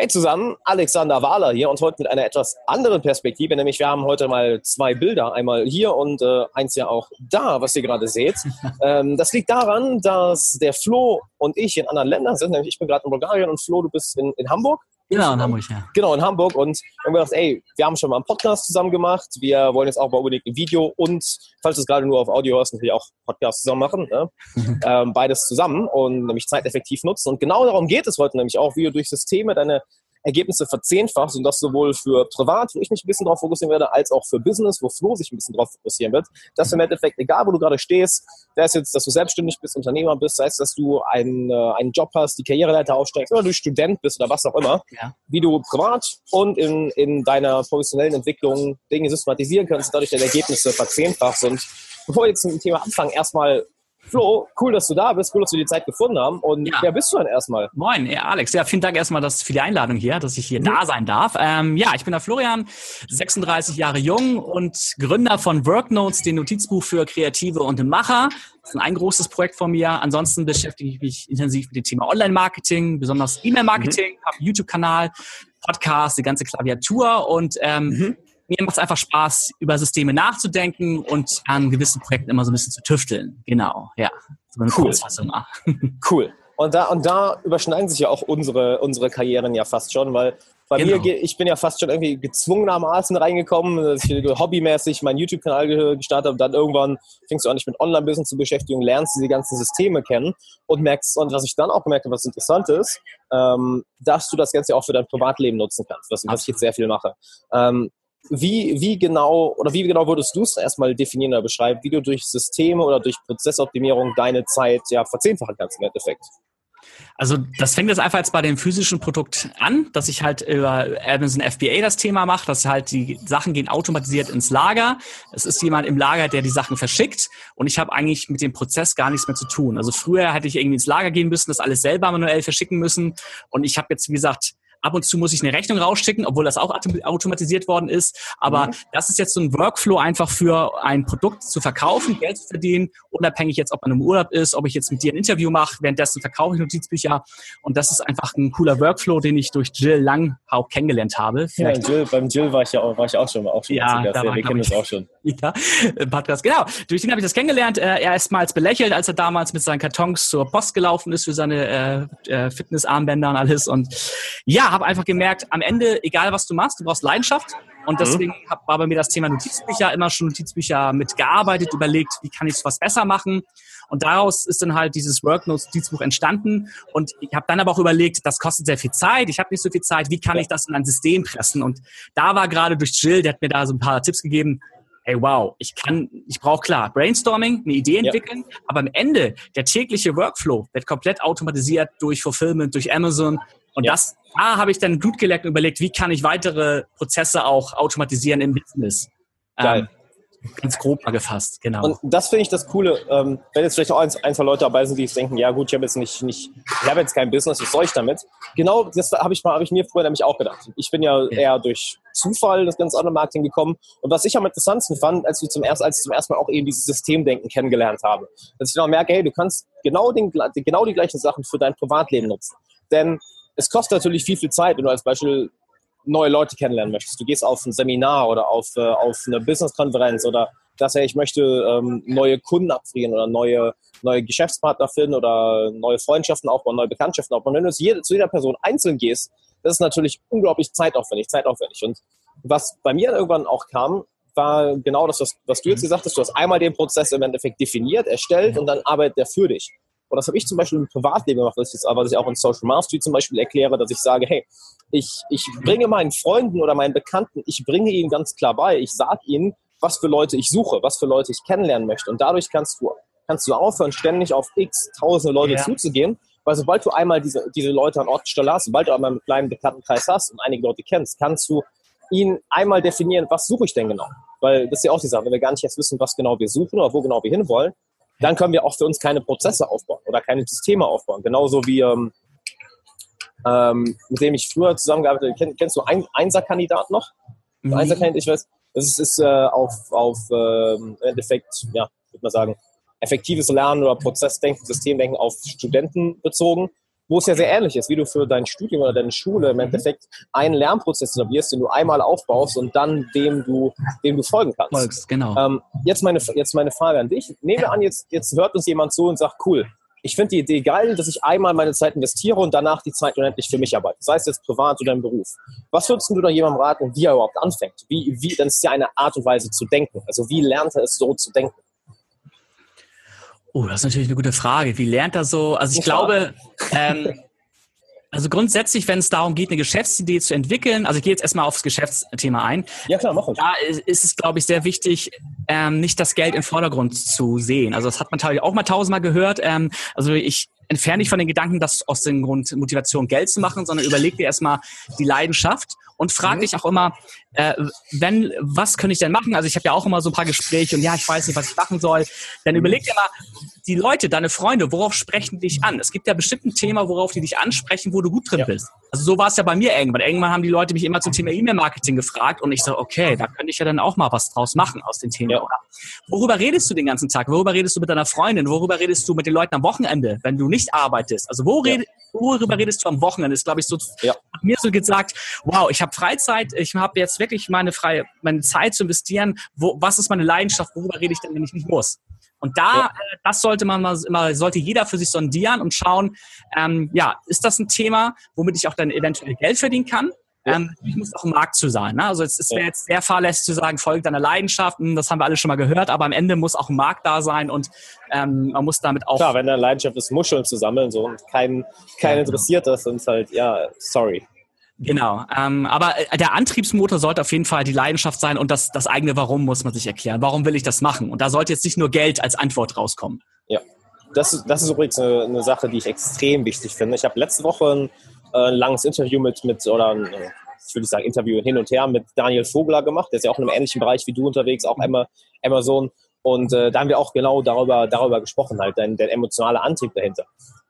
Hey zusammen, Alexander Wahler hier und heute mit einer etwas anderen Perspektive, nämlich wir haben heute mal zwei Bilder, einmal hier und äh, eins ja auch da, was ihr gerade seht. ähm, das liegt daran, dass der Flo und ich in anderen Ländern sind, nämlich ich bin gerade in Bulgarien und Flo, du bist in, in Hamburg. Genau, in Hamburg, ja. Genau, in Hamburg. Und haben gedacht, ey, wir haben schon mal einen Podcast zusammen gemacht. Wir wollen jetzt auch mal unbedingt ein Video und, falls du es gerade nur auf Audio hörst, natürlich auch Podcast zusammen machen. Ne? ähm, beides zusammen und nämlich zeiteffektiv nutzen. Und genau darum geht es heute nämlich auch, wie du durch Systeme deine Ergebnisse verzehnfacht und das sowohl für privat, wo ich mich ein bisschen drauf fokussieren werde, als auch für Business, wo Flo sich ein bisschen drauf fokussieren wird. Dass im Endeffekt, egal wo du gerade stehst, sei es jetzt, dass du selbstständig bist, Unternehmer bist, sei es, dass du einen, äh, einen Job hast, die Karriereleiter aufsteigst oder du Student bist oder was auch immer, ja. wie du privat und in, in deiner professionellen Entwicklung Dinge systematisieren kannst, dadurch deine Ergebnisse verzehnfachst. Und bevor wir jetzt mit dem Thema anfangen, erstmal Flo, cool, dass du da bist, cool, dass wir die Zeit gefunden haben. Und ja. wer bist du denn erstmal? Moin, ja, Alex. Ja, vielen Dank erstmal dass, für die Einladung hier, dass ich hier mhm. da sein darf. Ähm, ja, ich bin der Florian, 36 Jahre jung und Gründer von WorkNotes, dem Notizbuch für Kreative und Macher. Das ist ein großes Projekt von mir. Ansonsten beschäftige ich mich intensiv mit dem Thema Online-Marketing, besonders E-Mail-Marketing, mhm. habe einen YouTube-Kanal, Podcast, die ganze Klaviatur und ähm, mhm mir macht es einfach Spaß, über Systeme nachzudenken und an gewissen Projekten immer so ein bisschen zu tüfteln. Genau, ja. So eine cool. Kurzfassung. cool. Und da, und da überschneiden sich ja auch unsere, unsere Karrieren ja fast schon, weil bei genau. mir, ich bin ja fast schon irgendwie gezwungenermaßen reingekommen, dass ich hobbymäßig meinen YouTube-Kanal gestartet habe. Und dann irgendwann fängst du an, dich mit Online-Business zu beschäftigen, lernst diese ganzen Systeme kennen und merkst, und was ich dann auch gemerkt habe, was interessant ist, ähm, dass du das Ganze auch für dein Privatleben nutzen kannst, was, was ich jetzt sehr viel mache. Ähm, wie, wie genau oder wie genau würdest du es erstmal definieren oder beschreiben, wie du durch Systeme oder durch Prozessoptimierung deine Zeit ja verzehnfachen kannst im Endeffekt? Also das fängt jetzt einfach jetzt bei dem physischen Produkt an, dass ich halt über Amazon FBA das Thema mache, dass halt die Sachen gehen automatisiert ins Lager. Es ist jemand im Lager, der die Sachen verschickt und ich habe eigentlich mit dem Prozess gar nichts mehr zu tun. Also früher hätte ich irgendwie ins Lager gehen müssen, das alles selber manuell verschicken müssen und ich habe jetzt, wie gesagt, Ab und zu muss ich eine Rechnung rausschicken, obwohl das auch automatisiert worden ist. Aber mhm. das ist jetzt so ein Workflow einfach für ein Produkt zu verkaufen, Geld zu verdienen, unabhängig jetzt, ob man im Urlaub ist, ob ich jetzt mit dir ein Interview mache, währenddessen verkaufe ich Notizbücher. Und das ist einfach ein cooler Workflow, den ich durch Jill Langhaupt kennengelernt habe. Vielleicht ja, Jill, beim Jill war ich ja auch, war ich auch schon, auch schon ja, da war, wir kennen uns auch schon. Ja, Podcast, genau. Durch den habe ich das kennengelernt. Äh, er ist mal belächelt, als er damals mit seinen Kartons zur Post gelaufen ist für seine äh, äh Fitnessarmbänder und alles. Und ja, habe einfach gemerkt, am Ende, egal was du machst, du brauchst Leidenschaft. Und mhm. deswegen hab, war bei mir das Thema Notizbücher immer schon Notizbücher mitgearbeitet, überlegt, wie kann ich was besser machen. Und daraus ist dann halt dieses Worknotes-Notizbuch entstanden. Und ich habe dann aber auch überlegt, das kostet sehr viel Zeit, ich habe nicht so viel Zeit, wie kann ich das in ein System pressen? Und da war gerade durch Jill, der hat mir da so ein paar Tipps gegeben, hey wow, ich kann, ich brauche klar Brainstorming, eine Idee entwickeln, ja. aber am Ende der tägliche Workflow wird komplett automatisiert durch Fulfillment, durch Amazon, und ja. das, da habe ich dann Blut geleckt und überlegt, wie kann ich weitere Prozesse auch automatisieren im Business. Geil. Ähm, ganz grob mal gefasst, genau. Und das finde ich das Coole, ähm, wenn jetzt vielleicht auch ein, ein, zwei Leute dabei sind, die jetzt denken, ja gut, ich habe jetzt nicht, nicht, ich habe jetzt kein Business, was soll ich damit? Genau, das habe ich mal, habe ich mir früher nämlich auch gedacht. Ich bin ja, ja. eher durch Zufall das ganze Online-Marketing gekommen. Und was ich am interessantesten fand, als wir zum ersten, als ich zum ersten Mal auch eben dieses Systemdenken kennengelernt habe, dass ich dann merke, hey, du kannst genau, den, genau die gleichen Sachen für dein Privatleben nutzen. Denn es kostet natürlich viel, viel Zeit, wenn du als Beispiel neue Leute kennenlernen möchtest. Du gehst auf ein Seminar oder auf, äh, auf eine Business-Konferenz oder dass hey, ich möchte ähm, neue Kunden abfrieren oder neue, neue Geschäftspartner finden oder neue Freundschaften aufbauen, neue Bekanntschaften aufbauen. Wenn du zu jeder, zu jeder Person einzeln gehst, das ist natürlich unglaublich zeitaufwendig, zeitaufwendig. Und was bei mir irgendwann auch kam, war genau das, was, was du jetzt gesagt hast. Du hast einmal den Prozess im Endeffekt definiert, erstellt und dann arbeitet der für dich. Und das habe ich zum Beispiel im Privatleben gemacht, was ich, was ich auch in Social Mastery zum Beispiel erkläre, dass ich sage, hey, ich, ich bringe meinen Freunden oder meinen Bekannten, ich bringe ihnen ganz klar bei, ich sage ihnen, was für Leute ich suche, was für Leute ich kennenlernen möchte. Und dadurch kannst du, kannst du aufhören, ständig auf x tausende Leute ja. zuzugehen, weil sobald du einmal diese, diese Leute an Ort und Stelle hast, sobald du einmal einen kleinen Bekanntenkreis hast und einige Leute kennst, kannst du ihnen einmal definieren, was suche ich denn genau. Weil das ist ja auch die Sache, wenn wir gar nicht jetzt wissen, was genau wir suchen oder wo genau wir hinwollen, dann können wir auch für uns keine Prozesse aufbauen oder keine Systeme aufbauen. Genauso wie ähm, ähm, mit dem ich früher zusammengearbeitet habe. Kenn, kennst du ein Einser-Kandidat noch? Mhm. Einser-Kandidat, ich weiß, das ist, ist äh, auf, auf äh, im Endeffekt, ja, würde man sagen, effektives Lernen oder Prozessdenken, Systemdenken auf Studenten bezogen. Wo es ja sehr ähnlich ist, wie du für dein Studium oder deine Schule im mhm. Endeffekt einen Lernprozess etablierst, den du einmal aufbaust und dann dem du, dem du folgen kannst. Folgst, genau. Ähm, jetzt, meine, jetzt meine Frage an dich. Nehmen wir an, jetzt, jetzt hört uns jemand zu und sagt, cool, ich finde die Idee geil, dass ich einmal meine Zeit investiere und danach die Zeit unendlich für mich arbeite. Sei es jetzt privat oder im Beruf. Was würdest du da jemandem raten, wie er überhaupt anfängt? Wie, wie, dann ist ja eine Art und Weise zu denken. Also wie lernt er es so zu denken? Oh, das ist natürlich eine gute Frage. Wie lernt er so? Also ich glaube, ähm, also grundsätzlich, wenn es darum geht, eine Geschäftsidee zu entwickeln, also ich gehe jetzt erstmal aufs Geschäftsthema ein. Ja klar, mach ich. Da ist es, glaube ich, sehr wichtig, ähm, nicht das Geld im Vordergrund zu sehen. Also das hat man auch mal tausendmal gehört. Ähm, also ich entferne dich von den Gedanken, das aus dem Grund Motivation Geld zu machen, sondern überleg dir erstmal die Leidenschaft und frag mhm. dich auch immer, äh, wenn, was könnte ich denn machen? Also ich habe ja auch immer so ein paar Gespräche und ja, ich weiß nicht, was ich machen soll. Dann mhm. überleg dir mal, die Leute, deine Freunde, worauf sprechen dich an? Es gibt ja bestimmt ein Thema, worauf die dich ansprechen, wo du gut drin ja. bist. Also so war es ja bei mir irgendwann. Irgendwann haben die Leute mich immer zum Thema E-Mail-Marketing gefragt und ich so, okay, da könnte ich ja dann auch mal was draus machen aus den Themen. Ja. worüber redest du den ganzen Tag? Worüber redest du mit deiner Freundin? Worüber redest du mit den Leuten am Wochenende, wenn du nicht arbeitest? Also wo ja. red, worüber redest du am Wochenende? Ist, glaube ich, so ja. mir so gesagt, wow, ich habe Freizeit, ich habe jetzt wirklich meine freie, meine Zeit zu investieren. Wo, was ist meine Leidenschaft? Worüber rede ich denn, wenn ich nicht muss? Und da, ja. äh, das sollte man mal immer, sollte jeder für sich sondieren und schauen, ähm, ja, ist das ein Thema, womit ich auch dann eventuell Geld verdienen kann? Ähm, ich muss auch im Markt zu sein. Ne? Also es, es wäre jetzt sehr fahrlässig zu sagen, folgt deiner Leidenschaft, hm, das haben wir alle schon mal gehört, aber am Ende muss auch ein Markt da sein und ähm, man muss damit auch. Klar, wenn deine Leidenschaft ist, Muscheln zu sammeln so und kein, kein ja, genau. interessiert das, sind halt, ja, sorry. Genau, ähm, aber äh, der Antriebsmotor sollte auf jeden Fall die Leidenschaft sein und das, das eigene Warum muss man sich erklären. Warum will ich das machen? Und da sollte jetzt nicht nur Geld als Antwort rauskommen. Ja, das, das ist übrigens eine, eine Sache, die ich extrem wichtig finde. Ich habe letzte Woche ein, äh, langes Interview mit, mit oder ein, äh, ich würde sagen Interview hin und her mit Daniel Vogler gemacht. Der ist ja auch in einem ähnlichen Bereich wie du unterwegs, auch mhm. Amazon. Und äh, da haben wir auch genau darüber, darüber gesprochen, halt, dein, der emotionale Antrieb dahinter.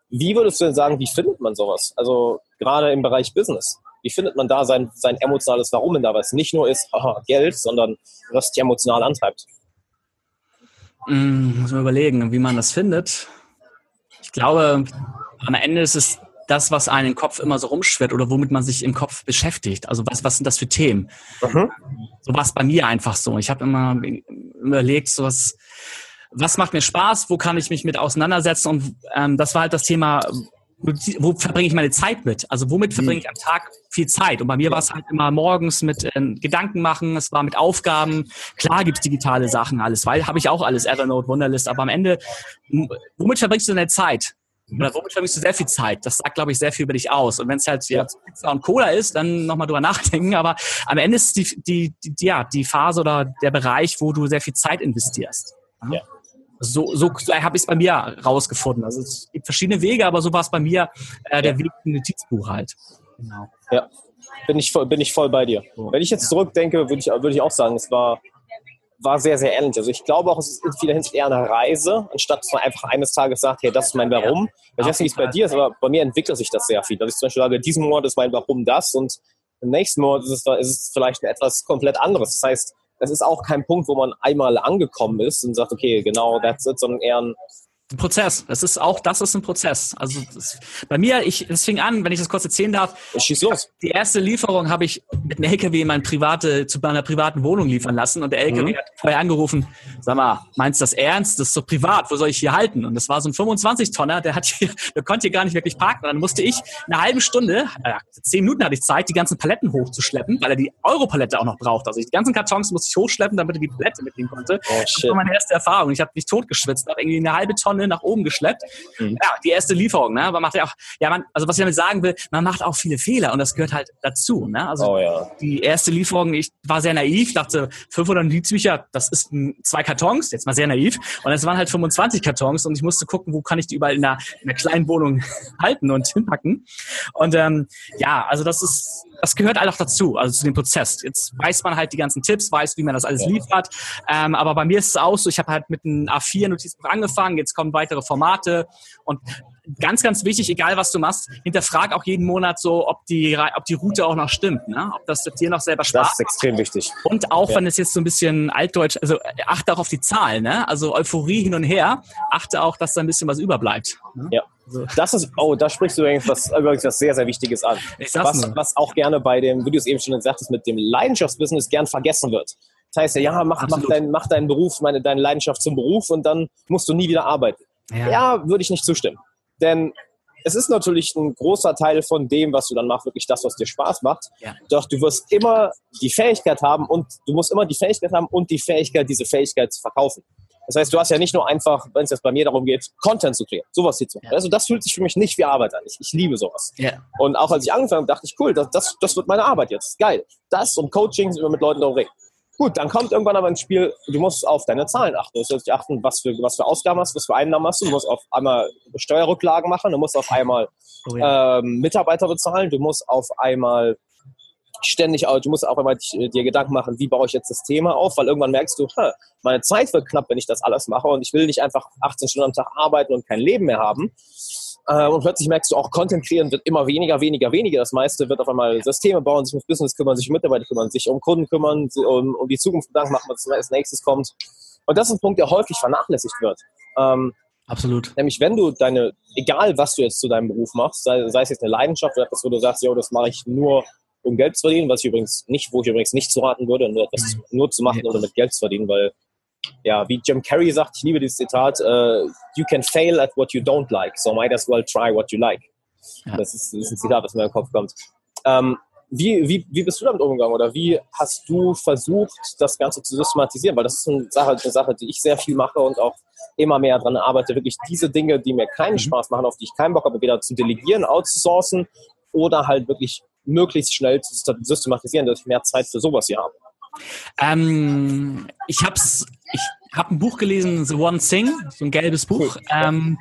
Wie würdest du denn sagen, wie findet man sowas? Also gerade im Bereich Business wie findet man da sein, sein emotionales Warum in da, was nicht nur ist aha, Geld, sondern was dich emotional antreibt? Mm, muss man überlegen, wie man das findet. Ich glaube, am Ende ist es das, was einen im Kopf immer so rumschwirrt oder womit man sich im Kopf beschäftigt. Also was, was sind das für Themen? Mhm. So war es bei mir einfach so. Ich habe immer überlegt, so was, was macht mir Spaß, wo kann ich mich mit auseinandersetzen und ähm, das war halt das Thema, wo verbringe ich meine Zeit mit? Also womit verbringe ich am Tag viel Zeit? Und bei mir war es halt immer morgens mit äh, Gedanken machen, es war mit Aufgaben. Klar gibt's digitale Sachen, alles, weil habe ich auch alles, Evernote, Wunderlist, aber am Ende, womit verbringst du deine Zeit? Oder womit verbringst du sehr viel Zeit? Das sagt, glaube ich, sehr viel über dich aus. Und wenn es halt ja. Pizza und Cola ist, dann nochmal drüber nachdenken. Aber am Ende ist die, die, die, ja, die Phase oder der Bereich, wo du sehr viel Zeit investierst. Ja. So, so, habe ich es bei mir rausgefunden. Also es gibt verschiedene Wege, aber so war es bei mir äh, der Weg im Notizbuch halt. Genau. Ja, bin ich voll, bin ich voll bei dir. Wenn ich jetzt zurückdenke, würde ich, würde ich auch sagen, es war, war sehr, sehr ähnlich. Also ich glaube auch, es ist in vieler Hinsicht eher eine Reise, anstatt dass man einfach eines Tages sagt, hey, das ist mein Warum. Ich weiß nicht, wie es bei dir ist, aber bei mir entwickelt sich das sehr viel. Dass ich zum Beispiel sage, diesen Monat ist mein Warum das und im nächsten Monat ist es, ist es vielleicht etwas komplett anderes. Das heißt, das ist auch kein Punkt, wo man einmal angekommen ist und sagt, okay, genau, that's it, sondern eher ein ein Prozess. Das ist auch, das ist ein Prozess. Also das, bei mir, ich, es fing an, wenn ich das kurz erzählen darf. Schieß los. Die erste Lieferung habe ich mit einem LKW in meine private, zu meiner privaten Wohnung liefern lassen und der LKW mhm. hat vorher angerufen, sag mal, meinst du das ernst? Das ist so privat, wo soll ich hier halten? Und das war so ein 25-Tonner, der hat hier, der konnte hier gar nicht wirklich parken. Und dann musste ich eine halbe Stunde, äh, zehn Minuten hatte ich Zeit, die ganzen Paletten hochzuschleppen, weil er die Europalette auch noch braucht. Also die ganzen Kartons musste ich hochschleppen, damit er die Palette mitnehmen konnte. Oh. Das war meine erste Erfahrung. Ich habe mich totgeschwitzt, habe irgendwie eine halbe Tonne Tonne nach oben geschleppt. Mhm. Ja, die erste Lieferung, ne? Man macht ja auch, ja, man, also was ich damit sagen will, man macht auch viele Fehler und das gehört halt dazu, ne? Also oh, ja. die erste Lieferung, ich war sehr naiv, dachte 500 Notizbücher, das ist zwei Kartons, jetzt mal sehr naiv und es waren halt 25 Kartons und ich musste gucken, wo kann ich die überall in einer, in einer kleinen Wohnung halten und hinpacken. Und ähm, ja, also das ist das gehört halt auch dazu, also zu dem Prozess. Jetzt weiß man halt die ganzen Tipps, weiß, wie man das alles liefert. Ähm, aber bei mir ist es auch so, ich habe halt mit einem A4-Notizbuch angefangen, jetzt kommen weitere Formate und ganz, ganz wichtig, egal was du machst, hinterfrag auch jeden Monat so, ob die, ob die Route auch noch stimmt, ne? ob das dir noch selber Spaß Das ist extrem wichtig. Und auch, ja. wenn es jetzt so ein bisschen altdeutsch, also achte auch auf die Zahlen, ne? also Euphorie hin und her, achte auch, dass da ein bisschen was überbleibt. Ne? Ja. Das ist, oh, da sprichst du übrigens was, übrigens was sehr, sehr Wichtiges an. Was, was auch gerne bei dem, wie du es eben schon gesagt hast, mit dem Leidenschaftsbusiness gern vergessen wird. Das heißt ja, ja, mach, mach, dein, mach deinen Beruf, meine, deine Leidenschaft zum Beruf und dann musst du nie wieder arbeiten. Ja, ja würde ich nicht zustimmen. Denn es ist natürlich ein großer Teil von dem, was du dann machst, wirklich das, was dir Spaß macht. Ja. Doch du wirst immer die Fähigkeit haben und du musst immer die Fähigkeit haben und die Fähigkeit, diese Fähigkeit zu verkaufen. Das heißt, du hast ja nicht nur einfach, wenn es jetzt bei mir darum geht, Content zu kreieren, sowas hier zu machen. Ja. Also das fühlt sich für mich nicht wie Arbeit an. Ich, ich liebe sowas. Ja. Und auch als ich angefangen habe, dachte ich, cool, das, das, das wird meine Arbeit jetzt. Geil. Das und Coaching, über mit Leuten darüber reden. Gut, dann kommt irgendwann aber ins Spiel, du musst auf deine Zahlen achten. Du musst achten, was für, was für Ausgaben hast, was für Einnahmen hast du. Du musst auf einmal Steuerrücklagen machen, du musst auf einmal oh ja. ähm, Mitarbeiter bezahlen, du musst auf einmal ständig, du musst auch einmal dir Gedanken machen, wie baue ich jetzt das Thema auf, weil irgendwann merkst du, meine Zeit wird knapp, wenn ich das alles mache und ich will nicht einfach 18 Stunden am Tag arbeiten und kein Leben mehr haben. Äh, und plötzlich merkst du auch, Content kreieren wird immer weniger, weniger, weniger. Das meiste wird auf einmal Systeme bauen, sich ums Business kümmern, sich um Mitarbeiter kümmern, sich um Kunden kümmern, um, um die Zukunft Gedanken machen, was als nächstes kommt. Und das ist ein Punkt, der häufig vernachlässigt wird. Ähm, Absolut. Nämlich, wenn du deine, egal was du jetzt zu deinem Beruf machst, sei, sei es jetzt eine Leidenschaft oder etwas, wo du sagst, jo, das mache ich nur, um Geld zu verdienen, was ich übrigens nicht, wo ich übrigens nicht zu raten würde, nur etwas nur zu machen, oder mit Geld zu verdienen, weil ja, wie Jim Carrey sagt, ich liebe dieses Zitat, uh, you can fail at what you don't like, so might as well try what you like. Ja. Das, ist, das, ist, ein Zitat, das mir in den Kopf kommt. Ähm, wie, wie, wie bist du damit umgegangen oder wie hast du versucht, das Ganze zu systematisieren? Weil das ist eine Sache, eine Sache, die ich sehr viel mache und auch immer mehr daran arbeite, wirklich diese Dinge, die mir keinen mhm. Spaß machen, auf die ich keinen Bock habe, wieder zu delegieren, outzusourcen oder halt wirklich möglichst schnell zu systematisieren, dass ich mehr Zeit für sowas hier habe. Ähm, ich habe es ich habe ein Buch gelesen, The One Thing, so ein gelbes Buch. Ähm,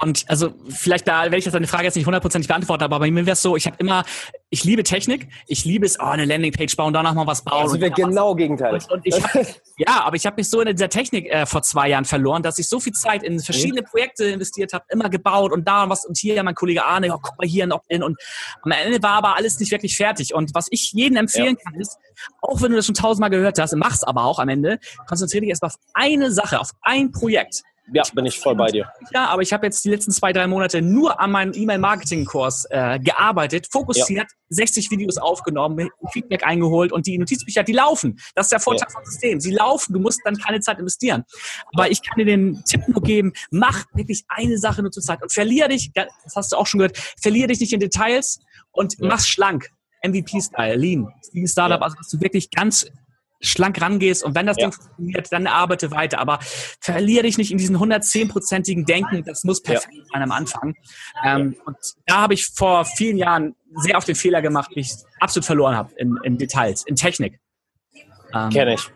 und also vielleicht da werde ich jetzt deine Frage jetzt nicht hundertprozentig beantworten, aber bei mir wäre es so, ich habe immer, ich liebe Technik, ich liebe es, oh, eine Landingpage bauen, danach mal was bauen. Also wir genau Gegenteil. Und, und ich hab, ja, aber ich habe mich so in dieser Technik äh, vor zwei Jahren verloren, dass ich so viel Zeit in verschiedene Projekte investiert habe, immer gebaut und da und was und hier mein Kollege Arne, oh, guck mal hier ein Opt-in und am Ende war aber alles nicht wirklich fertig. Und was ich jedem empfehlen ja. kann ist, auch wenn du das schon tausendmal gehört hast, mach's aber auch am Ende, konzentriere dich erstmal auf eine Sache, auf ein Projekt. Ja, bin ich voll bei dir. Ja, aber ich habe jetzt die letzten zwei, drei Monate nur an meinem E-Mail-Marketing-Kurs äh, gearbeitet, fokussiert, ja. 60 Videos aufgenommen, Feedback eingeholt und die Notizbücher, die laufen. Das ist der Vorteil ja. vom System. Sie laufen, du musst dann keine Zeit investieren. Aber ich kann dir den Tipp nur geben, mach wirklich eine Sache nur zur Zeit und verliere dich, das hast du auch schon gehört, verliere dich nicht in Details und ja. mach schlank. MVP-Style, Lean, Lean Startup, also dass du wirklich ganz schlank rangehst und wenn das ja. Ding funktioniert, dann arbeite weiter. Aber verliere dich nicht in diesen 110-prozentigen Denken, das muss perfekt ja. sein am Anfang. Ähm, und da habe ich vor vielen Jahren sehr oft den Fehler gemacht, mich absolut verloren habe in, in Details, in Technik. Ähm, Kenne ich.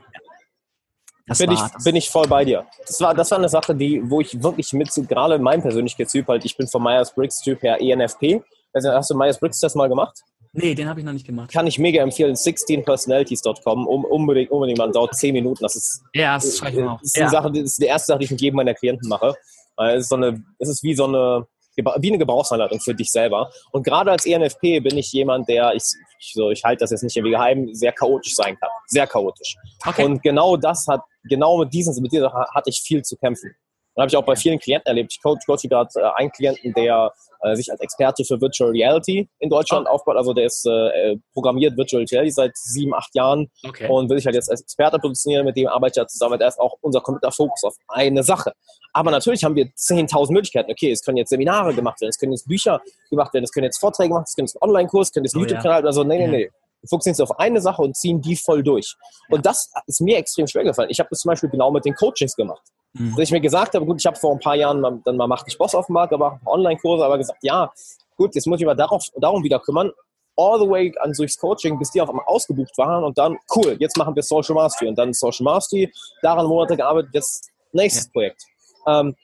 Das bin, ich, bin ich voll bei dir. Das war, das war eine Sache, die, wo ich wirklich mit, gerade in meinem Persönlichkeitstyp halt, ich bin von Myers-Briggs-Typ her ENFP. Also hast du Myers-Briggs-Test mal gemacht? Nee, den habe ich noch nicht gemacht. Kann ich mega empfehlen, 16personalities.com, um, unbedingt, unbedingt mal, dauert 10 Minuten. Das ist, ja, das, das ist, ja. Sache, das ist die erste Sache, die ich mit jedem meiner Klienten mache. Es ist, so eine, es ist wie so eine, wie eine Gebrauchsanleitung für dich selber. Und gerade als ENFP bin ich jemand, der, ich, ich, so, ich halte das jetzt nicht irgendwie geheim, sehr chaotisch sein kann. Sehr chaotisch. Okay. Und genau das hat, genau mit diesen, mit dieser hatte ich viel zu kämpfen. Und habe ich auch bei vielen Klienten erlebt. Ich coach, coach gerade äh, einen Klienten, der äh, sich als Experte für Virtual Reality in Deutschland oh. aufbaut. Also der ist äh, programmiert Virtual Reality seit sieben, acht Jahren okay. und will sich halt jetzt als Experte positionieren. Mit dem arbeite ich ja zusammen. Er ist auch unser kompletter Fokus auf eine Sache. Aber natürlich haben wir 10.000 Möglichkeiten. Okay, es können jetzt Seminare gemacht werden, es können jetzt Bücher gemacht werden, es können jetzt Vorträge gemacht werden, es können jetzt Online-Kurs, es können jetzt oh, YouTube-Kanal. Ja. Also nee, nee, nee. Wir fokussieren auf eine Sache und ziehen die voll durch. Ja. Und das ist mir extrem schwer gefallen. Ich habe das zum Beispiel genau mit den Coachings gemacht. Mhm. Dass ich mir gesagt habe, gut, ich habe vor ein paar Jahren mal, dann mal Mach dich Boss auf dem Markt, aber Online-Kurse, aber gesagt, ja, gut, jetzt muss ich mich mal darauf, darum wieder kümmern. All the way an durchs Coaching, bis die auf einmal ausgebucht waren und dann, cool, jetzt machen wir Social Mastery und dann Social Mastery, daran Monate gearbeitet, jetzt nächstes ja. Projekt. Ähm,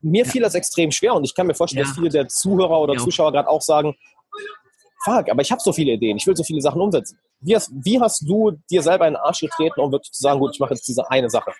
mir ja. fiel das extrem schwer und ich kann mir vorstellen, ja. dass viele der Zuhörer oder Zuschauer gerade auch sagen, fuck, aber ich habe so viele Ideen, ich will so viele Sachen umsetzen. Wie hast, wie hast du dir selber in den Arsch getreten, um wirklich zu sagen, gut, ich mache jetzt diese eine Sache?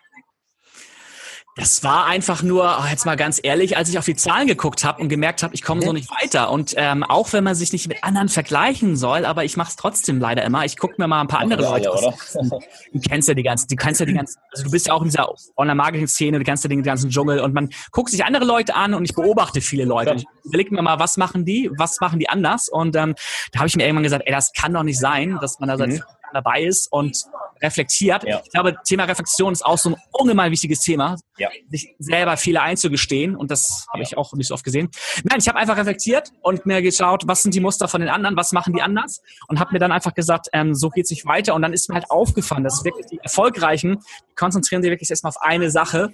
Das war einfach nur, oh, jetzt mal ganz ehrlich, als ich auf die Zahlen geguckt habe und gemerkt habe, ich komme so nicht weiter. Und ähm, auch wenn man sich nicht mit anderen vergleichen soll, aber ich mache es trotzdem leider immer. Ich gucke mir mal ein paar andere ja, Leute ja, Du kennst ja die ganzen, du kennst ja die ganzen, also du bist ja auch in dieser Online-Marketing-Szene, du kennst ja den ganzen Dschungel und man guckt sich andere Leute an und ich beobachte viele Leute. Ich überlege mir mal, was machen die, was machen die anders? Und ähm, da habe ich mir irgendwann gesagt, ey, das kann doch nicht sein, dass man da seit mhm dabei ist und reflektiert. Ja. Ich glaube, Thema Reflexion ist auch so ein ungemein wichtiges Thema, ja. sich selber Fehler einzugestehen und das habe ich auch nicht so oft gesehen. Nein, ich habe einfach reflektiert und mir geschaut, was sind die Muster von den anderen, was machen die anders und habe mir dann einfach gesagt, ähm, so geht es nicht weiter und dann ist mir halt aufgefallen, dass wirklich die Erfolgreichen die konzentrieren sich wirklich erstmal auf eine Sache,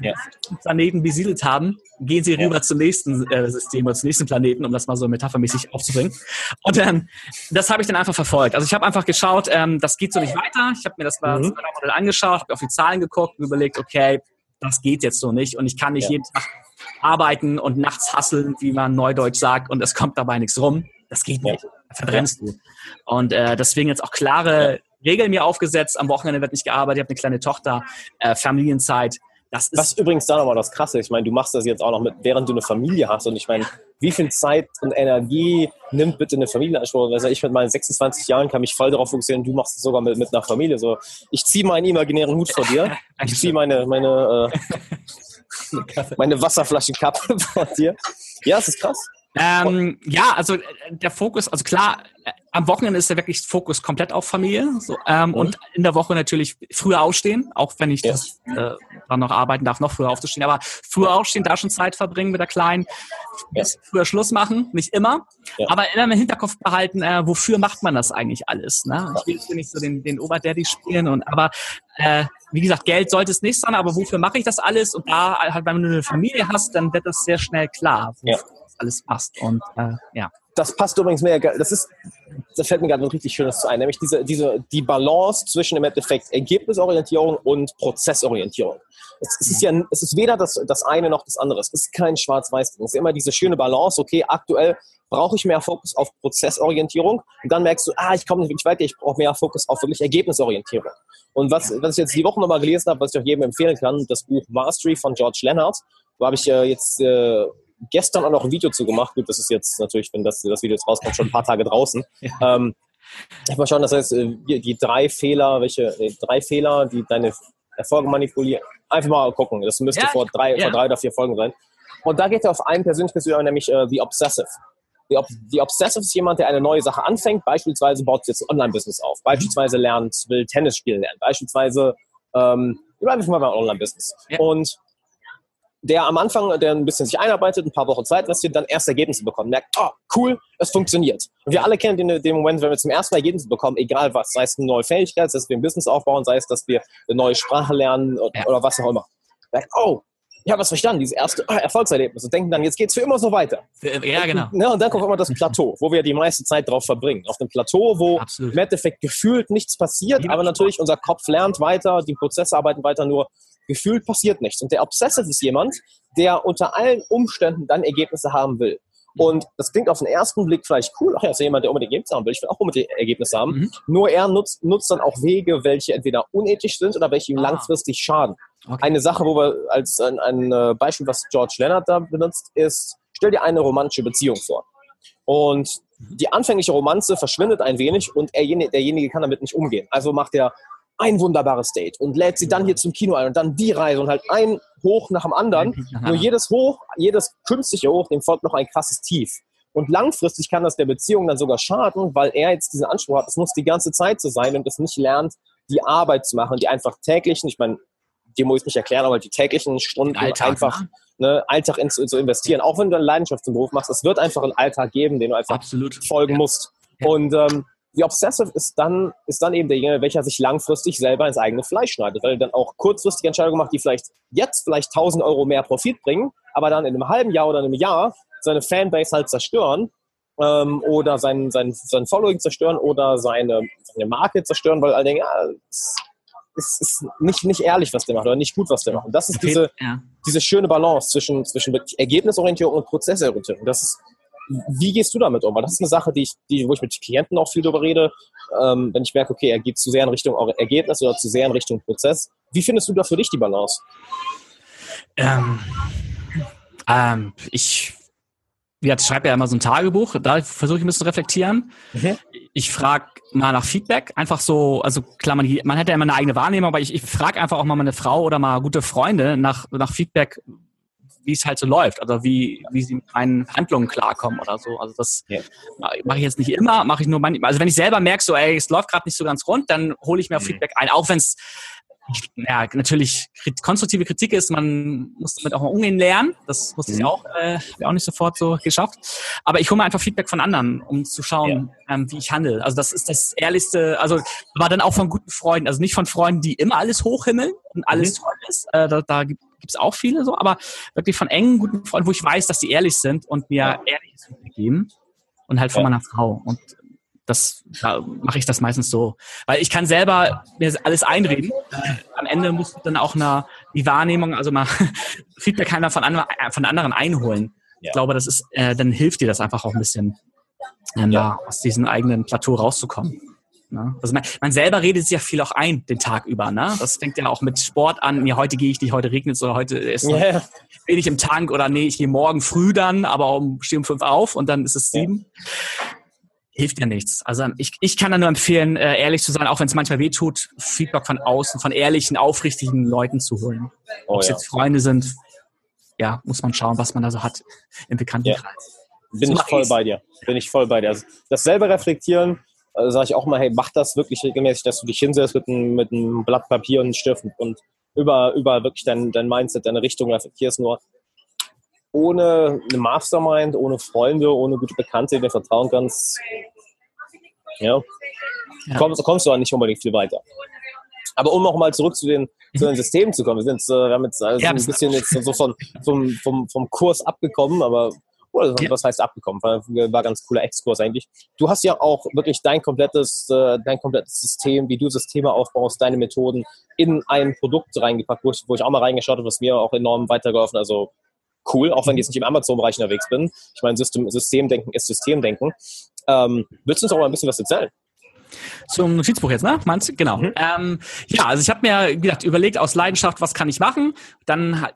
ja. Planeten besiedelt haben, gehen sie rüber zum nächsten äh, System oder zum nächsten Planeten, um das mal so metaphermäßig aufzubringen. Und ähm, das habe ich dann einfach verfolgt. Also ich habe einfach geschaut, ähm, das geht so nicht weiter. Ich habe mir das mhm. Modell angeschaut, habe auf die Zahlen geguckt und überlegt, okay, das geht jetzt so nicht und ich kann nicht ja. jeden Tag arbeiten und nachts hasseln, wie man neudeutsch sagt, und es kommt dabei nichts rum. Das geht nicht. Da verbrennst du. Und äh, deswegen jetzt auch klare Regeln mir aufgesetzt. Am Wochenende wird nicht gearbeitet. Ich habe eine kleine Tochter, äh, Familienzeit. Das ist Was übrigens da nochmal das Krasse Ich meine, du machst das jetzt auch noch mit, während du eine Familie hast. Und ich meine, wie viel Zeit und Energie nimmt bitte eine Familie Familienanspruch? Also ich mit meinen 26 Jahren kann mich voll darauf fokussieren, du machst es sogar mit, mit einer Familie. So, ich ziehe meinen imaginären Hut vor dir. Ich ziehe meine, meine, äh, meine Wasserflaschenkappe vor dir. Ja, es ist krass. Ähm, ja, also äh, der Fokus, also klar, äh, am Wochenende ist ja wirklich Fokus komplett auf Familie so, ähm, mhm. und in der Woche natürlich früher aufstehen, auch wenn ich ja. das äh, dann noch arbeiten darf, noch früher aufzustehen, aber früher aufstehen, da schon Zeit verbringen mit der Kleinen, ja. früher Schluss machen, nicht immer, ja. aber immer im Hinterkopf behalten, äh, wofür macht man das eigentlich alles? Ne? Ich will jetzt nicht so den, den Oberdaddy spielen und aber äh, wie gesagt, Geld sollte es nicht sein, aber wofür mache ich das alles? Und da halt, wenn du eine Familie hast, dann wird das sehr schnell klar, wofür alles passt und äh, ja das passt übrigens mehr, das ist, das fällt mir gerade ein richtig schönes zu ein, nämlich diese, diese, die Balance zwischen im Endeffekt Ergebnisorientierung und Prozessorientierung. Es, es ist ja, es ist weder das, das eine noch das andere. Es ist kein Schwarz-Weiß-Ding. Es ist immer diese schöne Balance, okay, aktuell brauche ich mehr Fokus auf Prozessorientierung und dann merkst du, ah, ich komme nicht wirklich weiter, ich brauche mehr Fokus auf wirklich Ergebnisorientierung. Und was, was ich jetzt die Woche nochmal gelesen habe, was ich auch jedem empfehlen kann, das Buch Mastery von George Leonard, da habe ich äh, jetzt äh, gestern auch noch ein Video zu gemacht. Gut, das ist jetzt natürlich, wenn das, das Video jetzt rauskommt, schon ein paar Tage draußen. Ja. Ähm, mal schauen, das heißt, äh, die drei Fehler, welche die drei Fehler, die deine Erfolge manipulieren. Einfach mal gucken. Das müsste ja, vor, drei, ja. vor drei oder vier Folgen sein. Und da geht er auf einen Persönlichkeitsüber, nämlich äh, The Obsessive. The, Ob The Obsessive ist jemand, der eine neue Sache anfängt. Beispielsweise baut jetzt ein Online-Business auf. Beispielsweise lernt, will Tennis spielen lernen. Beispielsweise, ähm, bleiben wir mal beim Online-Business. Ja. Und der am Anfang, der ein bisschen sich einarbeitet, ein paar Wochen Zeit investiert, dann erste Ergebnisse bekommt, merkt, oh, cool, es funktioniert. Und wir alle kennen den, den Moment, wenn wir zum ersten Mal Ergebnisse bekommen, egal was, sei es eine neue Fähigkeit, sei es, dass wir ein Business aufbauen, sei es, dass wir eine neue Sprache lernen oder, ja. oder was auch immer. Merkt, oh, ich habe was verstanden, dieses erste oh, Erfolgserlebnis und denken dann, jetzt geht's für immer so weiter. Ja, genau. Und, ne, und dann kommt immer das Plateau, wo wir die meiste Zeit drauf verbringen. Auf dem Plateau, wo Absolut. im Endeffekt gefühlt nichts passiert, aber natürlich unser Kopf lernt weiter, die Prozesse arbeiten weiter, nur gefühlt passiert nichts. Und der Obsessive ist jemand, der unter allen Umständen dann Ergebnisse haben will. Und das klingt auf den ersten Blick vielleicht cool. Ach ja, ist ja jemand, der unbedingt Ergebnisse haben will. Ich will auch unbedingt Ergebnisse haben. Mhm. Nur er nutzt, nutzt dann auch Wege, welche entweder unethisch sind oder welche ihm ah. langfristig schaden. Okay. Eine Sache, wo wir als ein, ein äh, Beispiel, was George Leonard da benutzt, ist, stell dir eine romantische Beziehung vor. Und mhm. die anfängliche Romanze verschwindet ein wenig und er, derjenige kann damit nicht umgehen. Also macht er ein wunderbares Date und lädt sie dann hier zum Kino ein und dann die Reise und halt ein Hoch nach dem anderen. Nur jedes Hoch, jedes künstliche Hoch, dem folgt noch ein krasses Tief. Und langfristig kann das der Beziehung dann sogar schaden, weil er jetzt diesen Anspruch hat, es muss die ganze Zeit so sein und es nicht lernt, die Arbeit zu machen, die einfach täglichen, ich meine, die muss ich nicht erklären, aber die täglichen Stunden Alltag, einfach ne? Ne, Alltag in, zu investieren. Auch wenn du eine Leidenschaft zum Beruf machst, es wird einfach einen Alltag geben, den du einfach Absolut. folgen ja. musst. Ja. Und ähm, die Obsessive ist dann, ist dann eben derjenige, welcher sich langfristig selber ins eigene Fleisch schneidet, weil er dann auch kurzfristige Entscheidungen macht, die vielleicht jetzt vielleicht 1000 Euro mehr Profit bringen, aber dann in einem halben Jahr oder einem Jahr seine Fanbase halt zerstören ähm, oder sein, sein, sein Following zerstören oder seine, seine Marke zerstören, weil alle denken, ja, es ist, ist nicht, nicht ehrlich, was der macht oder nicht gut, was der macht. Und das ist diese, ja. diese schöne Balance zwischen, zwischen Ergebnisorientierung und Prozessorientierung. Das ist wie gehst du damit um? Weil das ist eine Sache, die ich, die, wo ich mit Klienten auch viel darüber rede. Ähm, wenn ich merke, okay, er geht zu sehr in Richtung Ergebnis oder zu sehr in Richtung Prozess. Wie findest du da für dich die Balance? Ähm, ähm, ich ja, schreibe ja immer so ein Tagebuch, da versuche ich ein bisschen zu reflektieren. Mhm. Ich frage mal nach Feedback, einfach so, also klar, man, man hat ja immer eine eigene Wahrnehmung, aber ich, ich frage einfach auch mal meine Frau oder mal gute Freunde nach, nach Feedback, wie es halt so läuft, also wie, wie sie mit meinen Handlungen klarkommen oder so. Also das ja. mache ich jetzt nicht immer, mache ich nur manchmal. Also wenn ich selber merke, so, ey, es läuft gerade nicht so ganz rund, dann hole ich mir mhm. Feedback ein, auch wenn es ja, natürlich konstruktive Kritik ist, man muss damit auch mal umgehen lernen. Das musste ich mhm. auch, äh, auch nicht sofort so geschafft. Aber ich hole mir einfach Feedback von anderen, um zu schauen, ja. ähm, wie ich handle. Also das ist das Ehrlichste, also aber dann auch von guten Freunden, also nicht von Freunden, die immer alles hochhimmeln und alles mhm. toll ist. Äh, da da gibt es auch viele so, aber wirklich von engen, guten Freunden, wo ich weiß, dass die ehrlich sind und mir ja. ehrliches Feedback geben. Und halt von ja. meiner Frau. Und das da mache ich das meistens so. Weil ich kann selber mir alles einreden. Am Ende muss dann auch eine, die Wahrnehmung, also mal Feedback keiner von, an, von anderen einholen. Ich glaube, das ist, äh, dann hilft dir das einfach auch ein bisschen, äh, ja. aus diesem eigenen Plateau rauszukommen. Ne? Also man, man, selber redet sich ja viel auch ein den Tag über. Ne? Das fängt ja auch mit Sport an. Ja, heute gehe ich nicht, heute regnet es oder heute ist yeah. bin ich im Tank oder nee, ich gehe morgen früh dann, aber um stehe um fünf auf und dann ist es sieben. Ja hilft ja nichts. Also ich, ich kann da nur empfehlen, äh, ehrlich zu sein, auch wenn es manchmal weh tut, Feedback von außen, von ehrlichen, aufrichtigen Leuten zu holen. Oh, Ob es ja. jetzt Freunde sind, ja, muss man schauen, was man da so hat im Bekanntenkreis. Ja. Bin so ich voll ich's. bei dir. Bin ich voll bei dir. Also das selber reflektieren, also sage ich auch mal, hey, mach das wirklich regelmäßig, dass du dich hinsetzt mit einem, mit einem Blatt Papier und einem Stift und über, über wirklich dein, dein Mindset, deine Richtung reflektierst nur ohne eine Mastermind, ohne Freunde, ohne gute Bekannte, denen du vertrauen kannst, ja, ja. Kommst, kommst du auch nicht unbedingt viel weiter. Aber um nochmal zurück zu den, zu den Systemen zu kommen, wir, sind, äh, wir haben jetzt also ein bisschen jetzt so von, vom, vom, vom Kurs abgekommen, aber oder oh, was heißt abgekommen? War, war ganz cooler Exkurs eigentlich. Du hast ja auch wirklich dein komplettes, äh, dein komplettes System, wie du Systeme aufbaust, deine Methoden in ein Produkt reingepackt, wo ich, wo ich auch mal reingeschaut habe, was mir auch enorm weitergeholfen. Also cool, auch wenn ich jetzt nicht im Amazon-Bereich unterwegs bin. Ich meine, System, Systemdenken ist Systemdenken. Ähm, willst du uns auch mal ein bisschen was erzählen? Zum Notizbuch jetzt, ne? Meinst du? Genau. Mhm. Ähm, ja, also ich habe mir, wie gesagt, überlegt aus Leidenschaft, was kann ich machen? Dann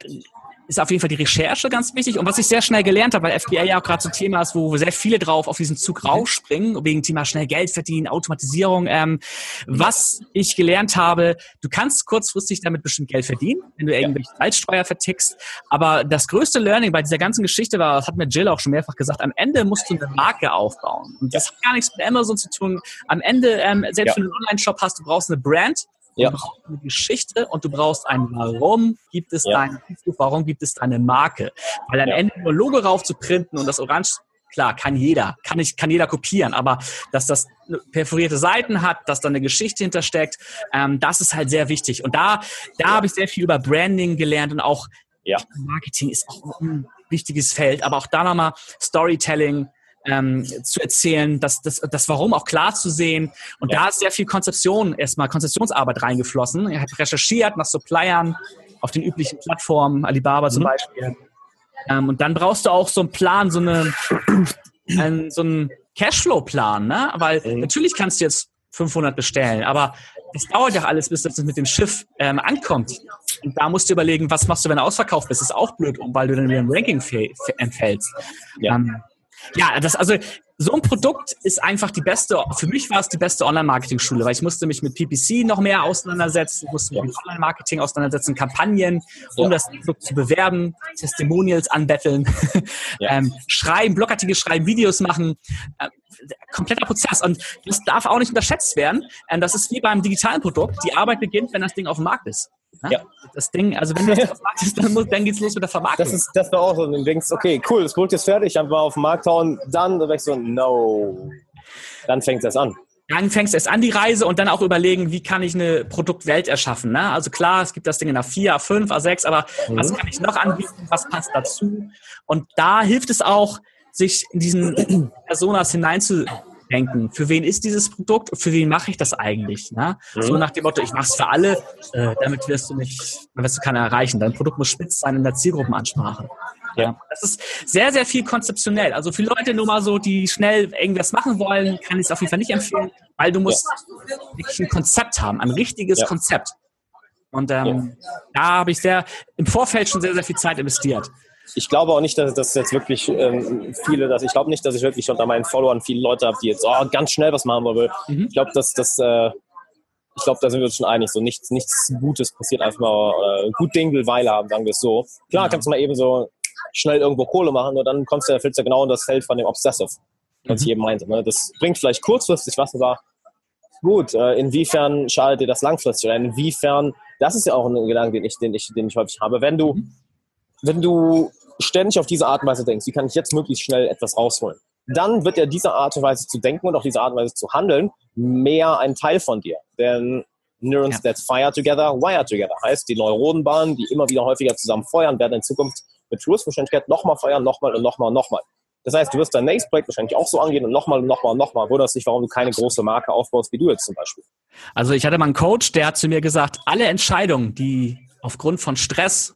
ist auf jeden Fall die Recherche ganz wichtig. Und was ich sehr schnell gelernt habe, weil FBA ja auch gerade so ein Thema ist, wo sehr viele drauf auf diesen Zug mhm. rausspringen, wegen Thema schnell Geld verdienen, Automatisierung. Ähm, was ich gelernt habe, du kannst kurzfristig damit bestimmt Geld verdienen, wenn du irgendwelche Salzsteuer vertickst. Aber das größte Learning bei dieser ganzen Geschichte war, das hat mir Jill auch schon mehrfach gesagt, am Ende musst du eine Marke aufbauen. Und das hat gar nichts mit Amazon zu tun. Am Ende, ähm, selbst ja. wenn du einen Online-Shop hast, du brauchst eine Brand, ja. Du brauchst eine Geschichte und du brauchst ein Warum gibt es ja. dein warum gibt es deine Marke. Weil am ja. Ende nur Logo rauf zu printen und das Orange, klar, kann jeder, kann ich, kann jeder kopieren, aber dass das perforierte Seiten hat, dass da eine Geschichte hintersteckt, ähm, das ist halt sehr wichtig. Und da, da habe ich sehr viel über Branding gelernt und auch ja. Marketing ist auch ein wichtiges Feld, aber auch da nochmal Storytelling, ähm, zu erzählen, das, das, das Warum auch klar zu sehen. Und ja. da ist sehr viel Konzeption, erstmal Konzeptionsarbeit reingeflossen. Er hat recherchiert nach Suppliern auf den üblichen Plattformen, Alibaba mhm. zum Beispiel. Ähm, und dann brauchst du auch so einen Plan, so, eine, einen, so einen Cashflow-Plan, ne? Weil mhm. natürlich kannst du jetzt 500 bestellen, aber es dauert ja alles, bis das mit dem Schiff ähm, ankommt. Und da musst du überlegen, was machst du, wenn du ausverkauft bist. Das ist auch blöd, weil du dann wieder im Ranking entfällst. Ja. Ähm, ja, das, also so ein Produkt ist einfach die beste, für mich war es die beste Online-Marketing-Schule, weil ich musste mich mit PPC noch mehr auseinandersetzen, musste mich mit Online-Marketing auseinandersetzen, Kampagnen, um ja. das Produkt zu bewerben, Testimonials anbetteln, ja. ähm, schreiben, Blogartikel schreiben, Videos machen, äh, kompletter Prozess. Und das darf auch nicht unterschätzt werden. Ähm, das ist wie beim digitalen Produkt. Die Arbeit beginnt, wenn das Ding auf dem Markt ist. Ne? Ja. Das Ding, also wenn du das vermarktest, dann, muss, dann geht's los mit der Vermarktung. Das ist das war auch so. Du denkst, okay, cool, das Produkt ist fertig, einfach mal auf den Markt hauen, dann du denkst so, no. Dann fängt es an. Dann fängst du erst an die Reise und dann auch überlegen, wie kann ich eine Produktwelt erschaffen. Ne? Also klar, es gibt das Ding in A4, A5, A6, aber mhm. was kann ich noch anbieten, was passt dazu? Und da hilft es auch, sich in diesen Personas hineinzu denken, für wen ist dieses Produkt für wen mache ich das eigentlich? Ne? Mhm. So nach dem Motto, ich mache es für alle, äh, damit wirst du nicht, wirst du keiner erreichen. Dein Produkt muss spitz sein in der Zielgruppenansprache. Ja. Das ist sehr, sehr viel konzeptionell. Also für Leute nur mal so, die schnell irgendwas machen wollen, kann ich es auf jeden Fall nicht empfehlen, weil du musst ja. wirklich ein Konzept haben, ein richtiges ja. Konzept. Und ähm, da habe ich sehr im Vorfeld schon sehr, sehr viel Zeit investiert. Ich glaube auch nicht, dass das jetzt wirklich ähm, viele, dass ich glaube nicht, dass ich wirklich unter meinen Followern viele Leute habe, die jetzt oh, ganz schnell was machen wollen. Mhm. Ich glaube, dass das äh, ich glaube, da sind wir uns schon einig. So nichts, nichts Gutes passiert einfach mal. Äh, gut Ding will Weile haben, sagen wir es so. Klar, ja. kannst du mal eben so schnell irgendwo Kohle machen, nur dann kommst du, fällst du genau in das Feld von dem Obsessive, was mhm. ich eben meinte. Ne? Das bringt vielleicht kurzfristig was, aber gut, äh, inwiefern schadet dir das langfristig? Oder inwiefern, das ist ja auch ein Gedanke, den ich, den ich, den ich häufig habe. Wenn du, mhm. wenn du ständig auf diese Art und Weise denkst, wie kann ich jetzt möglichst schnell etwas rausholen? Dann wird ja diese Art und Weise zu denken und auch diese Art und Weise zu handeln mehr ein Teil von dir. Denn Neurons ja. that fire together, wire together. Heißt, die Neuronenbahnen, die immer wieder häufiger zusammen feuern, werden in Zukunft mit Schlussverständlichkeit nochmal feuern, nochmal und nochmal und nochmal. Das heißt, du wirst dein nächstes Projekt wahrscheinlich auch so angehen und nochmal und nochmal und nochmal. Wunderst dich, warum du keine große Marke aufbaust, wie du jetzt zum Beispiel. Also ich hatte mal einen Coach, der hat zu mir gesagt, alle Entscheidungen, die aufgrund von Stress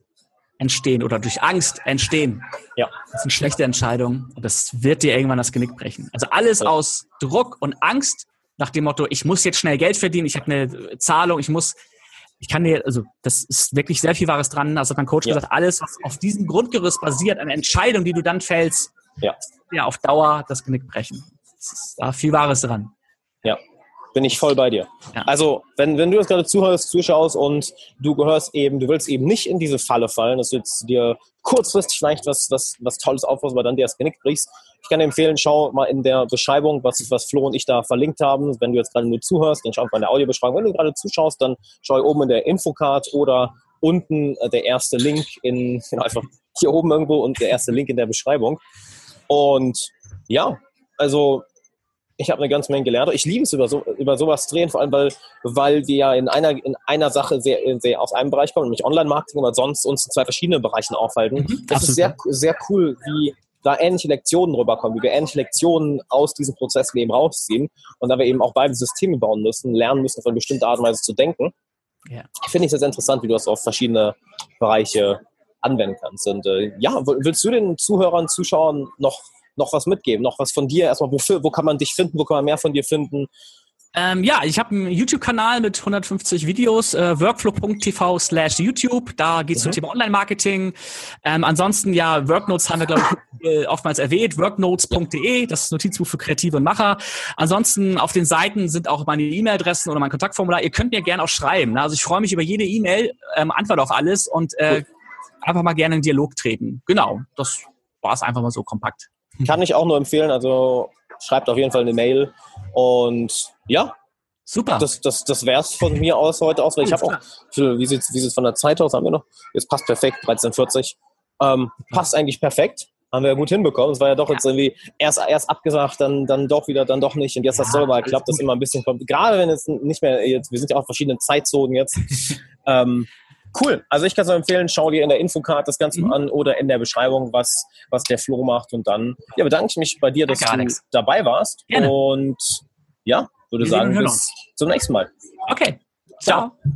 entstehen oder durch Angst entstehen, ja. das sind schlechte Entscheidungen und das wird dir irgendwann das Genick brechen. Also alles ja. aus Druck und Angst nach dem Motto, ich muss jetzt schnell Geld verdienen, ich habe eine Zahlung, ich muss ich kann dir, also das ist wirklich sehr viel Wahres dran. Also hat mein Coach ja. gesagt, alles, was auf diesem Grundgerüst basiert, eine Entscheidung, die du dann fällst, ja, ja auf Dauer das Genick brechen. Es ist da viel Wahres dran. Ja, bin ich voll bei dir. Ja. Also, wenn, wenn du jetzt gerade zuhörst, zuschaust und du gehörst eben, du willst eben nicht in diese Falle fallen, dass du jetzt dir kurzfristig vielleicht was, was, was Tolles aufbaust, aber dann dir das Genick brichst, ich kann dir empfehlen, schau mal in der Beschreibung, was, was Flo und ich da verlinkt haben. Wenn du jetzt gerade nur zuhörst, dann schau mal in der Audiobeschreibung. Wenn du gerade zuschaust, dann schau oben in der Infocard oder unten äh, der erste Link in, genau, einfach hier oben irgendwo und der erste Link in der Beschreibung. Und ja, also ich habe eine ganze Menge gelernt. Ich liebe es, über, so, über sowas drehen, vor allem, weil, weil wir ja in einer, in einer Sache sehr, sehr aus einem Bereich kommen, nämlich Online-Marketing, aber sonst uns in zwei verschiedenen Bereichen aufhalten. Mhm, das ist sehr, sehr cool, wie da ähnliche Lektionen rüberkommen, wie wir ähnliche Lektionen aus diesem Prozessleben rausziehen und da wir eben auch beide Systeme bauen müssen, lernen müssen, auf eine bestimmte Art und Weise zu denken. Ja. Finde ich sehr interessant, wie du das auf verschiedene Bereiche anwenden kannst. Und äh, ja, willst du den Zuhörern, Zuschauern noch, noch was mitgeben? Noch was von dir? Erstmal, wofür, wo kann man dich finden? Wo kann man mehr von dir finden? Ähm, ja, ich habe einen YouTube-Kanal mit 150 Videos, äh, workflow.tv slash YouTube. Da geht es mhm. zum Thema Online-Marketing. Ähm, ansonsten, ja, Worknotes haben wir, glaube ich, oftmals erwähnt. Worknotes.de, das ist Notizbuch für Kreative und Macher. Ansonsten auf den Seiten sind auch meine E-Mail-Adressen oder mein Kontaktformular. Ihr könnt mir gerne auch schreiben. Ne? Also ich freue mich über jede E-Mail, ähm, antworte auf alles und äh, einfach mal gerne in Dialog treten. Genau, das war es einfach mal so kompakt. Kann ich auch nur empfehlen. Also schreibt auf jeden Fall eine Mail und ja, Super. Das, das, das wäre es von mir aus heute aus, weil ich habe auch, wie sieht wie sieht's von der Zeit aus, haben wir noch? Jetzt passt perfekt, 13.40. Ähm, passt eigentlich perfekt. Haben wir ja gut hinbekommen. Es war ja doch ja. jetzt irgendwie erst, erst abgesagt, dann, dann doch wieder, dann doch nicht. Und jetzt ja, das soll mal klappt, das immer ein bisschen kommt. Gerade wenn es nicht mehr, jetzt, wir sind ja auch verschiedenen Zeitzonen jetzt. ähm, cool. Also ich kann es empfehlen, schau dir in der Infocard das Ganze mhm. an oder in der Beschreibung, was, was der Flo macht. Und dann ja, bedanke ich mich bei dir, dass du dabei warst. Gerne. Und ja, würde sagen, bis zum nächsten Mal. Okay. Ciao. Ciao.